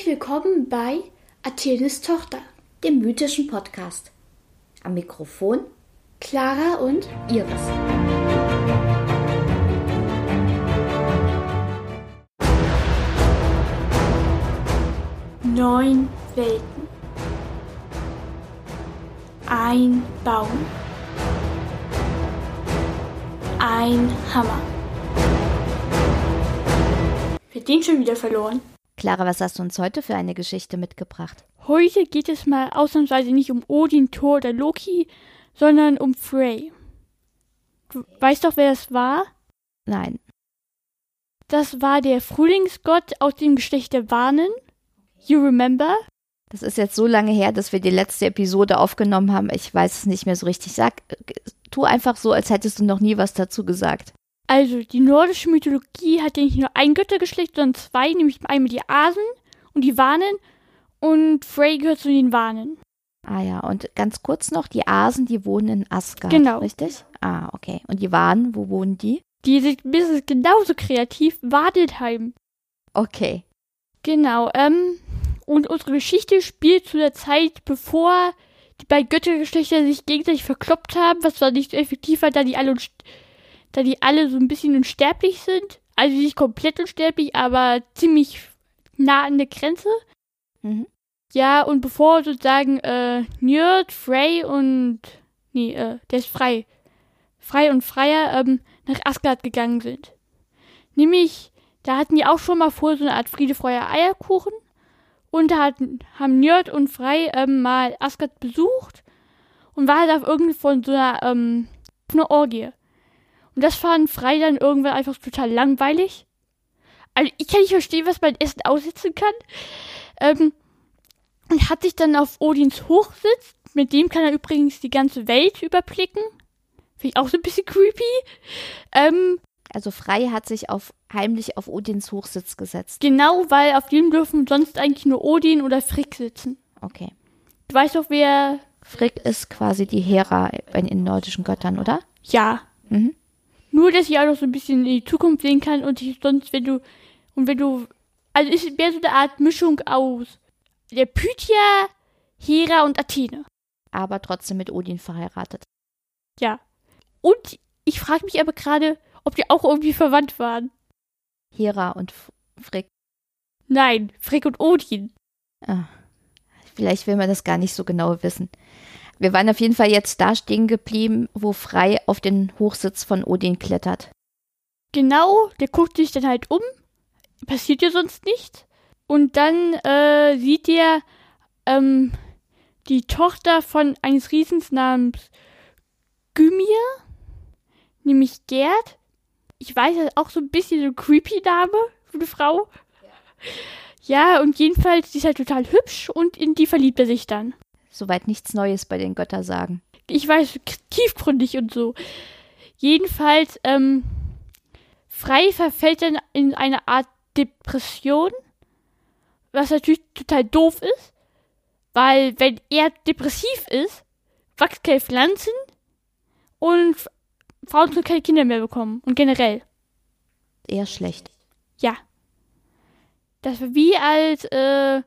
Herzlich willkommen bei Athenes Tochter, dem mythischen Podcast. Am Mikrofon Clara und Iris. Neun Welten. Ein Baum. Ein Hammer. Wird den schon wieder verloren? Clara, was hast du uns heute für eine Geschichte mitgebracht? Heute geht es mal ausnahmsweise nicht um Odin, Thor oder Loki, sondern um Frey. Du weißt doch, wer das war? Nein. Das war der Frühlingsgott aus dem Geschlecht der Warnen. You remember? Das ist jetzt so lange her, dass wir die letzte Episode aufgenommen haben. Ich weiß es nicht mehr so richtig. Sag, tu einfach so, als hättest du noch nie was dazu gesagt. Also, die nordische Mythologie hat ja nicht nur ein Göttergeschlecht, sondern zwei, nämlich einmal die Asen und die Wanen. Und Frey gehört zu den Wanen. Ah ja, und ganz kurz noch, die Asen, die wohnen in Asgard, Genau. richtig? Ah, okay. Und die Wanen, wo wohnen die? Die sind mindestens genauso kreativ, Wadelheim. Okay. Genau, ähm, und unsere Geschichte spielt zu der Zeit, bevor die beiden Göttergeschlechter sich gegenseitig verkloppt haben, was zwar nicht so effektiv war, da die alle, unst- da die alle so ein bisschen unsterblich sind. Also nicht komplett unsterblich, aber ziemlich nah an der Grenze. Mhm. Ja, und bevor sozusagen, äh, Njörd, Frey und, nee, äh, der ist frei. Frei und Freier, ähm, nach Asgard gegangen sind. Nämlich, da hatten die auch schon mal vor so eine Art Friede, Freude, Eierkuchen. Und da hatten, haben Njörd und Frey, ähm, mal Asgard besucht. Und war halt auf irgendwie von so einer, ähm, einer Orgie. Und das fand Frey dann irgendwann einfach total langweilig. Also, ich kann nicht verstehen, was man Essen aussetzen kann. Ähm, und hat sich dann auf Odins Hochsitz, mit dem kann er übrigens die ganze Welt überblicken. Finde ich auch so ein bisschen creepy. Ähm, Also Frey hat sich auf, heimlich auf Odins Hochsitz gesetzt. genau, weil auf dem dürfen sonst eigentlich nur Odin oder Frick sitzen. Okay. Du weißt doch, wer. Frick ist quasi die Hera bei den nordischen Göttern, oder? Ja. Mhm. Nur, dass ich auch noch so ein bisschen in die Zukunft sehen kann und ich sonst, wenn du. Und wenn du. Also ist mehr so eine Art Mischung aus der Pythia, Hera und Athene. Aber trotzdem mit Odin verheiratet. Ja. Und ich frage mich aber gerade, ob die auch irgendwie verwandt waren. Hera und F Frick. Nein, Frick und Odin. Ah, vielleicht will man das gar nicht so genau wissen. Wir waren auf jeden Fall jetzt da stehen geblieben, wo Frey auf den Hochsitz von Odin klettert. Genau, der guckt sich dann halt um. Passiert ja sonst nichts. Und dann äh, sieht er ähm, die Tochter von eines Riesens namens Gymir, nämlich Gerd. Ich weiß, das ist auch so ein bisschen so ein creepy Name für eine Frau. Ja, und jedenfalls, die ist halt total hübsch und in die verliebt er sich dann. Soweit nichts Neues bei den Göttersagen. ich weiß, tiefgründig und so. Jedenfalls, ähm, Frei verfällt dann in eine Art Depression, was natürlich total doof ist, weil wenn er depressiv ist, wachsen keine Pflanzen und Frauen können keine Kinder mehr bekommen und generell. Eher schlecht. Ja. Das war wie als äh,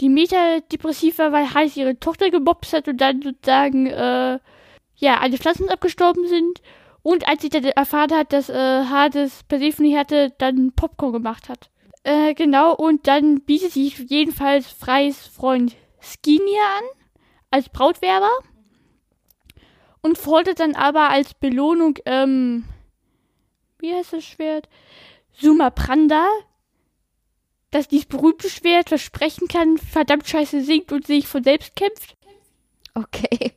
die Meta depressiv war, weil Hades ihre Tochter gemobst hat und dann sozusagen äh, ja alle Pflanzen abgestorben sind. Und als sie dann erfahren hat, dass äh, Hades Persephone hatte, dann Popcorn gemacht hat. Äh, genau, und dann bietet sich jedenfalls Freys Freund Skinia an, als Brautwerber. Und fordert dann aber als Belohnung, ähm, wie heißt das Schwert? Sumapranda, dass dieses berühmte Schwert versprechen kann, verdammt scheiße singt und sich von selbst kämpft. Okay.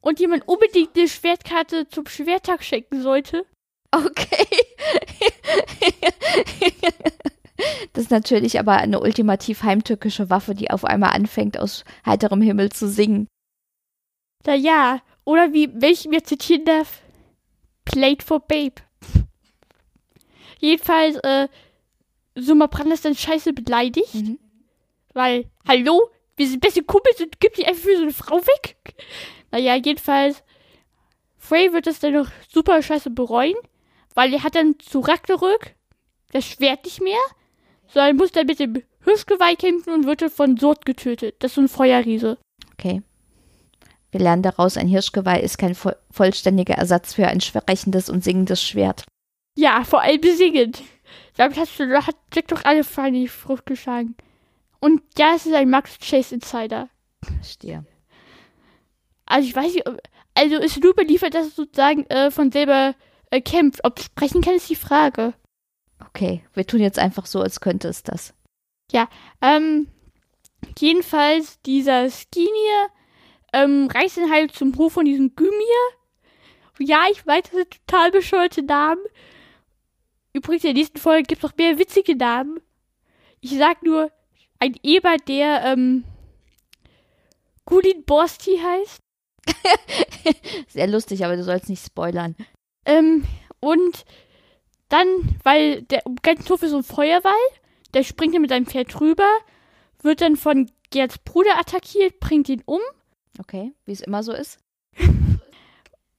Und jemand unbedingt eine Schwertkarte zum Schwertag schenken sollte. Okay. Das ist natürlich aber eine ultimativ heimtückische Waffe, die auf einmal anfängt, aus heiterem Himmel zu singen. Na ja, oder wie, wenn ich mir zitieren darf, Played for Babe. Jedenfalls, äh, Sumapranda ist dann scheiße beleidigt, Mhm. weil, hallo, wir sind beste Kumpels und gibt die einfach für so eine Frau weg. Naja, jedenfalls, Frey wird das dann noch super scheiße bereuen, weil er hat dann zu Ragnarök das Schwert nicht mehr, sondern muss dann mit dem Hirschgeweih kämpfen und wird dann von Sort getötet. Das ist so ein Feuerriese. Okay. Wir lernen daraus, ein Hirschgeweih ist kein vo vollständiger Ersatz für ein sprechendes und singendes Schwert. Ja, vor allem singend. Damit hast du, hat Jack doch alle Feinde die Frucht geschlagen. Und ja, es ist ein Max Chase Insider. Verstehe. Also ich weiß nicht, ob, also ist nur überliefert, dass es sozusagen äh, von selber äh, kämpft. Ob es sprechen kann, ist die Frage. Okay, wir tun jetzt einfach so, als könnte es das. Ähm, jedenfalls, dieser Skinier ähm, reist dann halt zum Hof von diesem Gymir. Ja, ich weiß, das sind total bescheuerte Namen. Übrigens, in der nächsten Folge gibt es noch mehr witzige Namen. Ich sag nur, ein Eber, der ähm, Gulin Borsti heißt. Sehr lustig, aber du sollst nicht spoilern. Ähm, und dann, weil der ganze Hof ist so ein Feuerwall, der springt dann mit seinem Pferd rüber, wird dann von Gerds Bruder attackiert, bringt ihn um Okay, wie es immer so ist.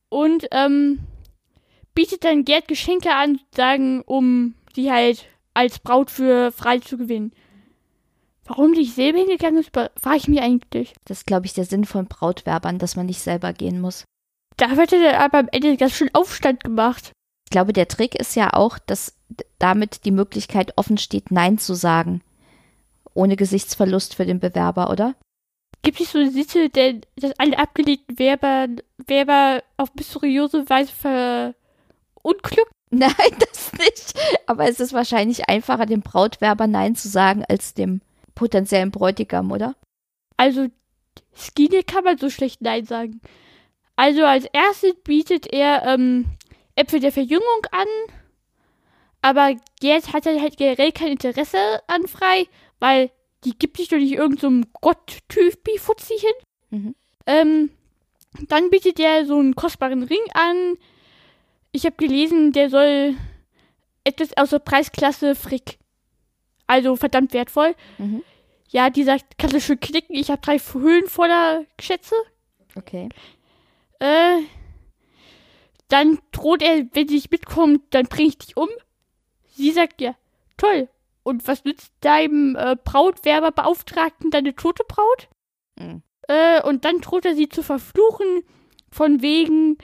und ähm, bietet dann Gerd Geschenke an, sagen, um die halt als Braut für frei zu gewinnen. Warum die selber hingegangen ist, frage ich mich eigentlich. Das ist, glaube ich, der Sinn von Brautwerbern, dass man nicht selber gehen muss. Da wird er aber am Ende ganz schön Aufstand gemacht. Ich glaube, der Trick ist ja auch, dass damit die Möglichkeit offen steht, Nein zu sagen. Ohne Gesichtsverlust für den Bewerber, oder? Gibt es so eine Sitte, denn, dass alle abgelehnten Werber, Werber auf mysteriöse Weise verunglückt? Nein, das nicht. Aber es ist wahrscheinlich einfacher, dem Brautwerber Nein zu sagen, als dem potenziellen Bräutigam, oder? Also, Skinny kann man so schlecht Nein sagen. Also, als erstes bietet er ähm, Äpfel der Verjüngung an, aber jetzt hat er halt generell kein Interesse an frei, weil die gibt sich doch nicht irgendeinem so Gott-Typi Fuzzi hin. Mhm. Ähm, dann bietet er so einen kostbaren Ring an. Ich habe gelesen, der soll etwas aus der Preisklasse Frick. Also verdammt wertvoll. Mhm. Ja, die sagt, kannst du schön knicken, ich habe drei Höhlen voller Schätze. Okay. Äh, dann droht er, wenn sie nicht mitkommt, dann bringe ich dich um. Sie sagt ja, toll. Und was nützt deinem äh, Brautwerberbeauftragten deine tote Braut? Mhm. Äh, und dann droht er sie zu verfluchen, von wegen,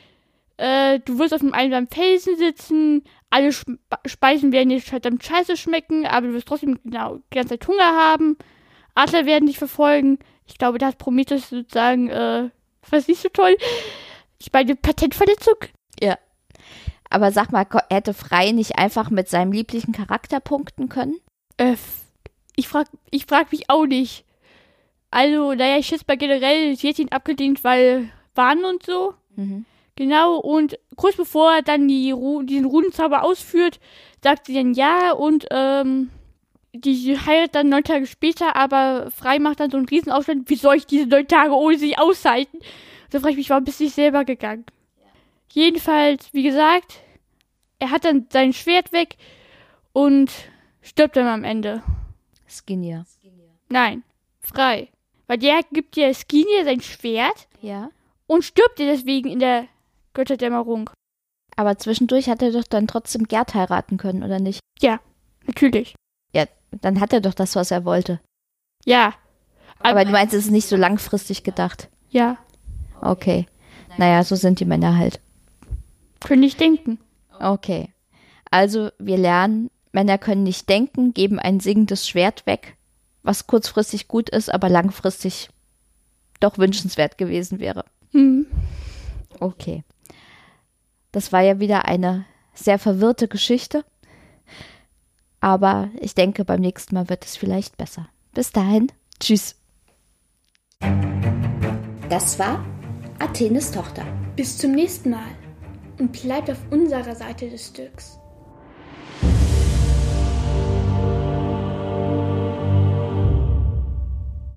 äh, du wirst auf einem einsamen Felsen sitzen, alle Sp Speisen werden dir verdammt scheiße schmecken, aber du wirst trotzdem genau die ganze Zeit Hunger haben. Adler werden dich verfolgen. Ich glaube, da hat Prometheus sozusagen, äh, was nicht so toll. Ich meine, Patentverletzung. Aber sag mal, hätte Frei nicht einfach mit seinem lieblichen Charakter punkten können? Äh, ich frag, ich frag mich auch nicht. Also, naja, ich schätze mal generell, sie hat ihn abgelehnt, weil Wahn und so. Mhm. Genau, und kurz bevor er dann die Ru diesen Runenzauber ausführt, sagt sie dann ja und ähm, die heiratet dann neun Tage später, aber Frei macht dann so einen Riesenaufstand. Wie soll ich diese neun Tage ohne sie aushalten? Da frage ich mich, warum bist du nicht selber gegangen? Jedenfalls, wie gesagt, er hat dann sein Schwert weg und stirbt dann am Ende. Skinnier. Nein, Frei. Weil der gibt ja Skinia sein Schwert Ja. und stirbt er deswegen in der Götterdämmerung. Aber zwischendurch hat er doch dann trotzdem Gerd heiraten können, oder nicht? Natürlich. Dann hat er doch das, was er wollte. Ja. Aber du meinst, es ist nicht so langfristig gedacht. Ja, Okay. Naja, so sind die Männer halt. könnte ich denken. Okay. Also, wir lernen, Männer können nicht denken, geben ein singendes Schwert weg, was kurzfristig gut ist, aber langfristig doch wünschenswert gewesen wäre. Hm. Okay. Das war ja wieder eine sehr verwirrte Geschichte. Aber ich denke, beim nächsten Mal wird es vielleicht besser. Bis dahin. Tschüss. Das war Athenes Tochter. Bis zum nächsten Mal. Und bleibt auf unserer Seite des Stücks.